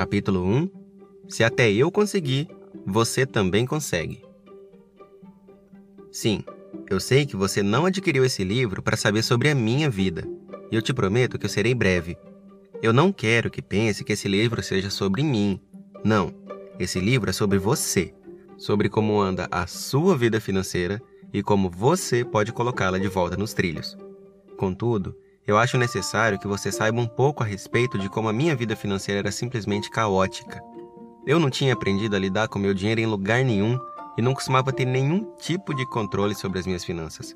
Capítulo 1 Se até eu consegui, você também consegue. Sim, eu sei que você não adquiriu esse livro para saber sobre a minha vida, e eu te prometo que eu serei breve. Eu não quero que pense que esse livro seja sobre mim. Não, esse livro é sobre você, sobre como anda a sua vida financeira e como você pode colocá-la de volta nos trilhos. Contudo, eu acho necessário que você saiba um pouco a respeito de como a minha vida financeira era simplesmente caótica. Eu não tinha aprendido a lidar com meu dinheiro em lugar nenhum e não costumava ter nenhum tipo de controle sobre as minhas finanças.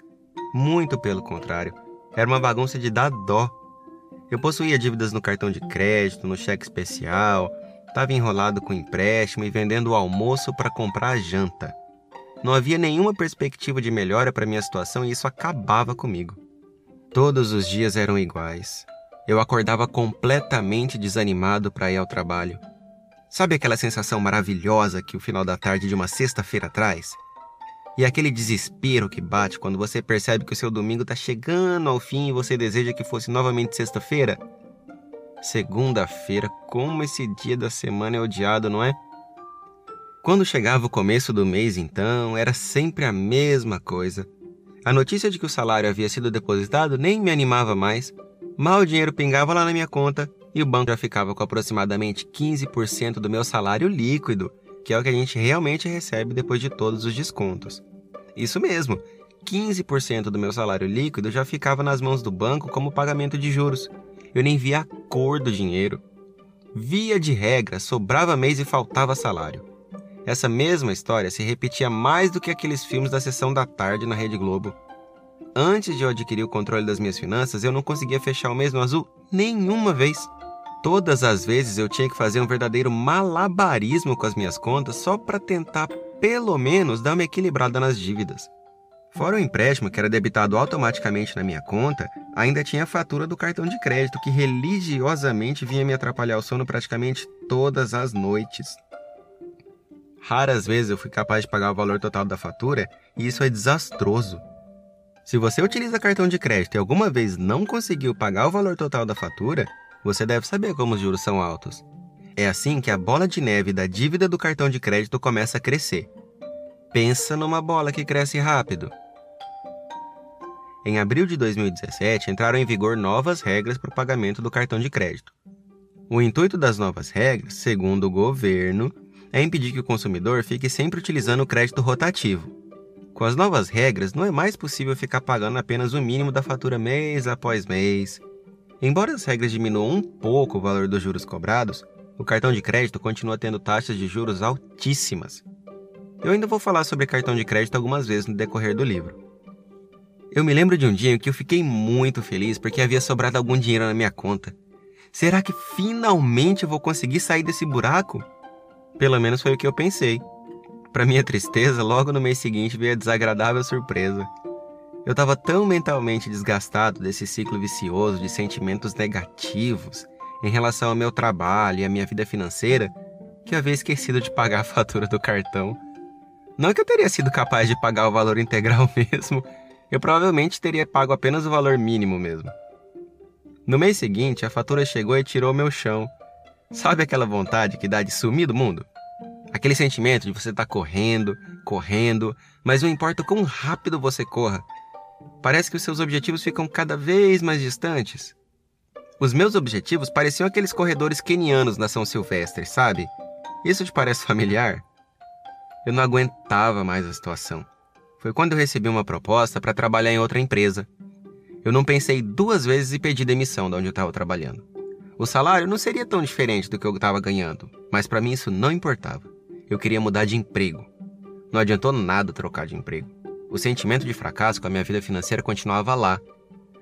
Muito pelo contrário, era uma bagunça de dar dó. Eu possuía dívidas no cartão de crédito, no cheque especial, estava enrolado com empréstimo e vendendo o almoço para comprar a janta. Não havia nenhuma perspectiva de melhora para minha situação e isso acabava comigo. Todos os dias eram iguais. Eu acordava completamente desanimado para ir ao trabalho. Sabe aquela sensação maravilhosa que o final da tarde de uma sexta-feira traz? E aquele desespero que bate quando você percebe que o seu domingo está chegando ao fim e você deseja que fosse novamente sexta-feira? Segunda-feira, como esse dia da semana é odiado, não é? Quando chegava o começo do mês, então, era sempre a mesma coisa. A notícia de que o salário havia sido depositado nem me animava mais. Mal o dinheiro pingava lá na minha conta e o banco já ficava com aproximadamente 15% do meu salário líquido, que é o que a gente realmente recebe depois de todos os descontos. Isso mesmo, 15% do meu salário líquido já ficava nas mãos do banco como pagamento de juros. Eu nem via a cor do dinheiro. Via de regra, sobrava mês e faltava salário. Essa mesma história se repetia mais do que aqueles filmes da sessão da tarde na Rede Globo. Antes de eu adquirir o controle das minhas finanças, eu não conseguia fechar o mês no azul nenhuma vez. Todas as vezes eu tinha que fazer um verdadeiro malabarismo com as minhas contas só para tentar, pelo menos, dar uma equilibrada nas dívidas. Fora o empréstimo que era debitado automaticamente na minha conta, ainda tinha a fatura do cartão de crédito que religiosamente vinha me atrapalhar o sono praticamente todas as noites. Raras vezes eu fui capaz de pagar o valor total da fatura e isso é desastroso. Se você utiliza cartão de crédito e alguma vez não conseguiu pagar o valor total da fatura, você deve saber como os juros são altos. É assim que a bola de neve da dívida do cartão de crédito começa a crescer. Pensa numa bola que cresce rápido. Em abril de 2017, entraram em vigor novas regras para o pagamento do cartão de crédito. O intuito das novas regras, segundo o governo, é impedir que o consumidor fique sempre utilizando o crédito rotativo. Com as novas regras, não é mais possível ficar pagando apenas o mínimo da fatura mês após mês. Embora as regras diminuam um pouco o valor dos juros cobrados, o cartão de crédito continua tendo taxas de juros altíssimas. Eu ainda vou falar sobre cartão de crédito algumas vezes no decorrer do livro. Eu me lembro de um dia em que eu fiquei muito feliz porque havia sobrado algum dinheiro na minha conta. Será que finalmente vou conseguir sair desse buraco? Pelo menos foi o que eu pensei. Para minha tristeza, logo no mês seguinte veio a desagradável surpresa. Eu estava tão mentalmente desgastado desse ciclo vicioso de sentimentos negativos em relação ao meu trabalho e à minha vida financeira que eu havia esquecido de pagar a fatura do cartão. Não que eu teria sido capaz de pagar o valor integral mesmo, eu provavelmente teria pago apenas o valor mínimo mesmo. No mês seguinte, a fatura chegou e tirou meu chão Sabe aquela vontade que dá de sumir do mundo? Aquele sentimento de você estar tá correndo, correndo, mas não importa quão rápido você corra. Parece que os seus objetivos ficam cada vez mais distantes. Os meus objetivos pareciam aqueles corredores quenianos na São Silvestre, sabe? Isso te parece familiar? Eu não aguentava mais a situação. Foi quando eu recebi uma proposta para trabalhar em outra empresa. Eu não pensei duas vezes e pedi demissão de onde eu estava trabalhando. O salário não seria tão diferente do que eu estava ganhando, mas para mim isso não importava. Eu queria mudar de emprego. Não adiantou nada trocar de emprego. O sentimento de fracasso com a minha vida financeira continuava lá.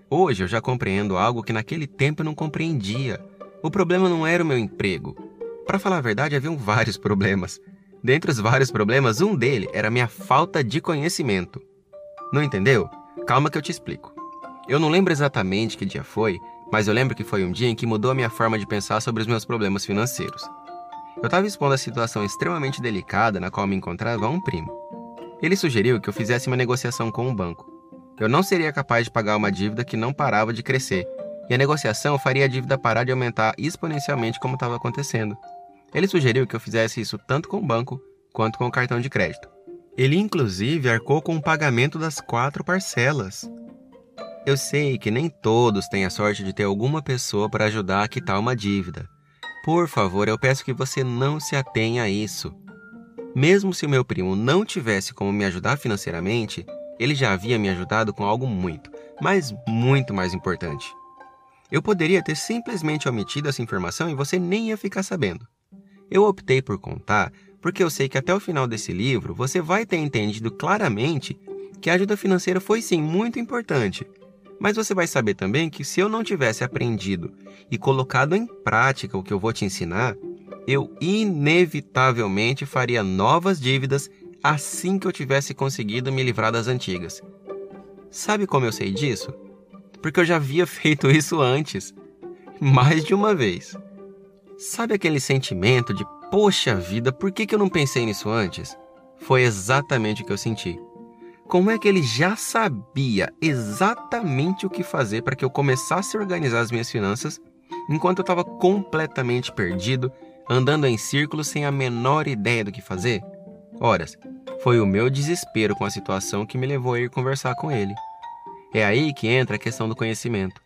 Hoje eu já compreendo algo que naquele tempo eu não compreendia. O problema não era o meu emprego. Para falar a verdade, haviam vários problemas. Dentre os vários problemas, um dele era a minha falta de conhecimento. Não entendeu? Calma que eu te explico. Eu não lembro exatamente que dia foi, mas eu lembro que foi um dia em que mudou a minha forma de pensar sobre os meus problemas financeiros. Eu estava expondo a situação extremamente delicada na qual me encontrava um primo. Ele sugeriu que eu fizesse uma negociação com o banco. Eu não seria capaz de pagar uma dívida que não parava de crescer, e a negociação faria a dívida parar de aumentar exponencialmente como estava acontecendo. Ele sugeriu que eu fizesse isso tanto com o banco quanto com o cartão de crédito. Ele, inclusive, arcou com o pagamento das quatro parcelas. Eu sei que nem todos têm a sorte de ter alguma pessoa para ajudar a quitar uma dívida. Por favor, eu peço que você não se atenha a isso. Mesmo se o meu primo não tivesse como me ajudar financeiramente, ele já havia me ajudado com algo muito, mas muito mais importante. Eu poderia ter simplesmente omitido essa informação e você nem ia ficar sabendo. Eu optei por contar porque eu sei que até o final desse livro você vai ter entendido claramente que a ajuda financeira foi sim muito importante. Mas você vai saber também que se eu não tivesse aprendido e colocado em prática o que eu vou te ensinar, eu inevitavelmente faria novas dívidas assim que eu tivesse conseguido me livrar das antigas. Sabe como eu sei disso? Porque eu já havia feito isso antes, mais de uma vez. Sabe aquele sentimento de poxa vida, por que, que eu não pensei nisso antes? Foi exatamente o que eu senti. Como é que ele já sabia exatamente o que fazer para que eu começasse a organizar as minhas finanças enquanto eu estava completamente perdido, andando em círculos sem a menor ideia do que fazer? Horas, foi o meu desespero com a situação que me levou a ir conversar com ele. É aí que entra a questão do conhecimento.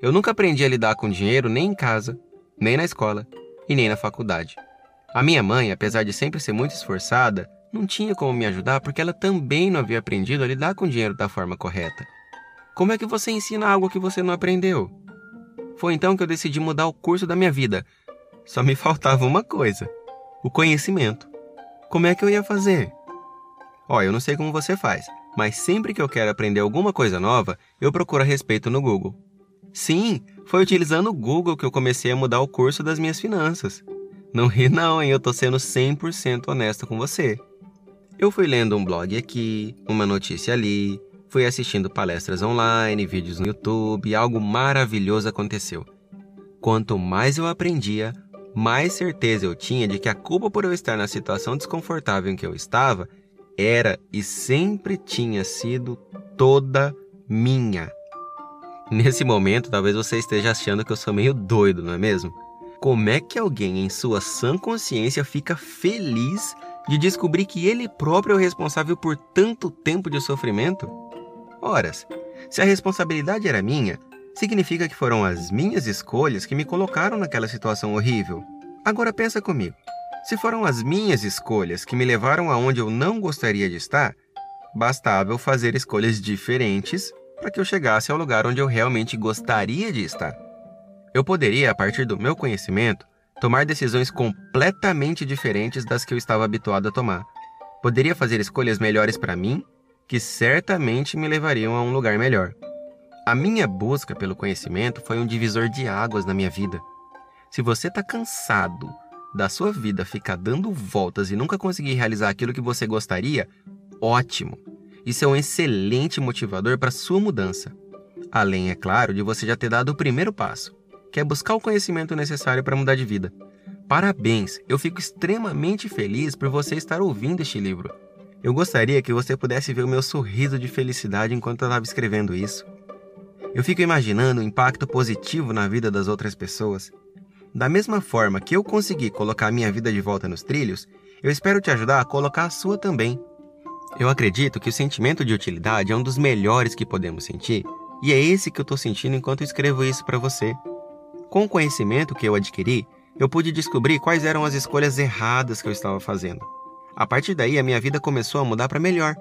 Eu nunca aprendi a lidar com dinheiro nem em casa, nem na escola e nem na faculdade. A minha mãe, apesar de sempre ser muito esforçada, não tinha como me ajudar porque ela também não havia aprendido a lidar com dinheiro da forma correta. Como é que você ensina algo que você não aprendeu? Foi então que eu decidi mudar o curso da minha vida. Só me faltava uma coisa: o conhecimento. Como é que eu ia fazer? Ó, eu não sei como você faz, mas sempre que eu quero aprender alguma coisa nova, eu procuro a respeito no Google. Sim, foi utilizando o Google que eu comecei a mudar o curso das minhas finanças. Não ri não, hein? Eu tô sendo 100% honesto com você. Eu fui lendo um blog aqui, uma notícia ali, fui assistindo palestras online, vídeos no YouTube e algo maravilhoso aconteceu. Quanto mais eu aprendia, mais certeza eu tinha de que a culpa por eu estar na situação desconfortável em que eu estava era e sempre tinha sido toda minha. Nesse momento, talvez você esteja achando que eu sou meio doido, não é mesmo? Como é que alguém em sua sã consciência fica feliz de descobrir que ele próprio é o responsável por tanto tempo de sofrimento? Horas, se a responsabilidade era minha, significa que foram as minhas escolhas que me colocaram naquela situação horrível. Agora pensa comigo. Se foram as minhas escolhas que me levaram aonde eu não gostaria de estar, bastava eu fazer escolhas diferentes para que eu chegasse ao lugar onde eu realmente gostaria de estar. Eu poderia, a partir do meu conhecimento, tomar decisões completamente diferentes das que eu estava habituado a tomar. Poderia fazer escolhas melhores para mim, que certamente me levariam a um lugar melhor. A minha busca pelo conhecimento foi um divisor de águas na minha vida. Se você está cansado da sua vida ficar dando voltas e nunca conseguir realizar aquilo que você gostaria, ótimo! Isso é um excelente motivador para sua mudança. Além, é claro, de você já ter dado o primeiro passo, que é buscar o conhecimento necessário para mudar de vida. Parabéns! Eu fico extremamente feliz por você estar ouvindo este livro. Eu gostaria que você pudesse ver o meu sorriso de felicidade enquanto eu estava escrevendo isso. Eu fico imaginando o impacto positivo na vida das outras pessoas. Da mesma forma que eu consegui colocar a minha vida de volta nos trilhos, eu espero te ajudar a colocar a sua também. Eu acredito que o sentimento de utilidade é um dos melhores que podemos sentir, e é esse que eu estou sentindo enquanto escrevo isso para você. Com o conhecimento que eu adquiri, eu pude descobrir quais eram as escolhas erradas que eu estava fazendo. A partir daí, a minha vida começou a mudar para melhor.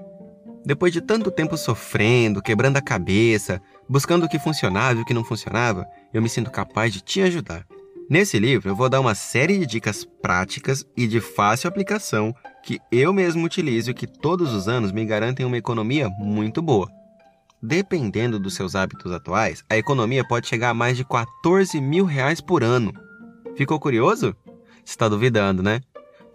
Depois de tanto tempo sofrendo, quebrando a cabeça, buscando o que funcionava e o que não funcionava, eu me sinto capaz de te ajudar. Nesse livro, eu vou dar uma série de dicas práticas e de fácil aplicação que eu mesmo utilizo e que todos os anos me garantem uma economia muito boa. Dependendo dos seus hábitos atuais, a economia pode chegar a mais de 14 mil reais por ano. Ficou curioso? Está duvidando, né?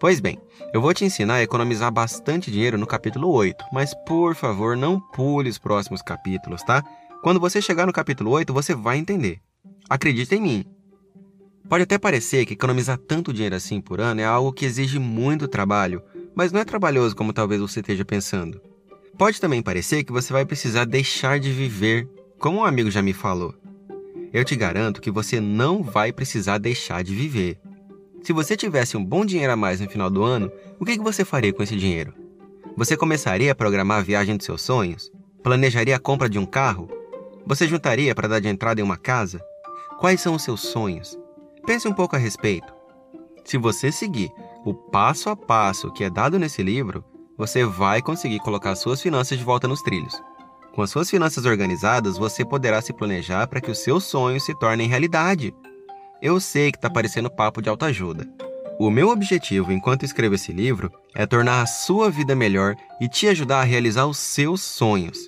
Pois bem, eu vou te ensinar a economizar bastante dinheiro no capítulo 8, mas por favor não pule os próximos capítulos, tá? Quando você chegar no capítulo 8, você vai entender. Acredita em mim, Pode até parecer que economizar tanto dinheiro assim por ano é algo que exige muito trabalho, mas não é trabalhoso como talvez você esteja pensando. Pode também parecer que você vai precisar deixar de viver, como um amigo já me falou. Eu te garanto que você não vai precisar deixar de viver. Se você tivesse um bom dinheiro a mais no final do ano, o que você faria com esse dinheiro? Você começaria a programar a viagem dos seus sonhos? Planejaria a compra de um carro? Você juntaria para dar de entrada em uma casa? Quais são os seus sonhos? Pense um pouco a respeito. Se você seguir o passo a passo que é dado nesse livro, você vai conseguir colocar suas finanças de volta nos trilhos. Com as suas finanças organizadas, você poderá se planejar para que os seus sonhos se tornem realidade. Eu sei que está parecendo papo de autoajuda, o meu objetivo enquanto escrevo esse livro é tornar a sua vida melhor e te ajudar a realizar os seus sonhos.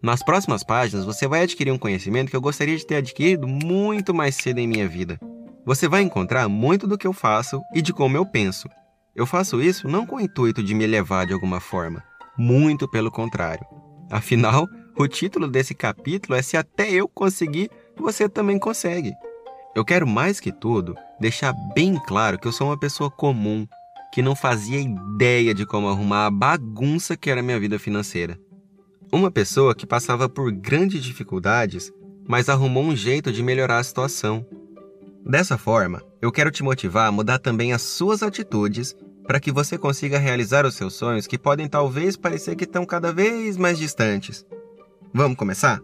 Nas próximas páginas, você vai adquirir um conhecimento que eu gostaria de ter adquirido muito mais cedo em minha vida. Você vai encontrar muito do que eu faço e de como eu penso. Eu faço isso não com o intuito de me elevar de alguma forma, muito pelo contrário. Afinal, o título desse capítulo é Se até eu conseguir, você também consegue. Eu quero mais que tudo deixar bem claro que eu sou uma pessoa comum, que não fazia ideia de como arrumar a bagunça que era minha vida financeira. Uma pessoa que passava por grandes dificuldades, mas arrumou um jeito de melhorar a situação. Dessa forma, eu quero te motivar a mudar também as suas atitudes para que você consiga realizar os seus sonhos que podem talvez parecer que estão cada vez mais distantes. Vamos começar?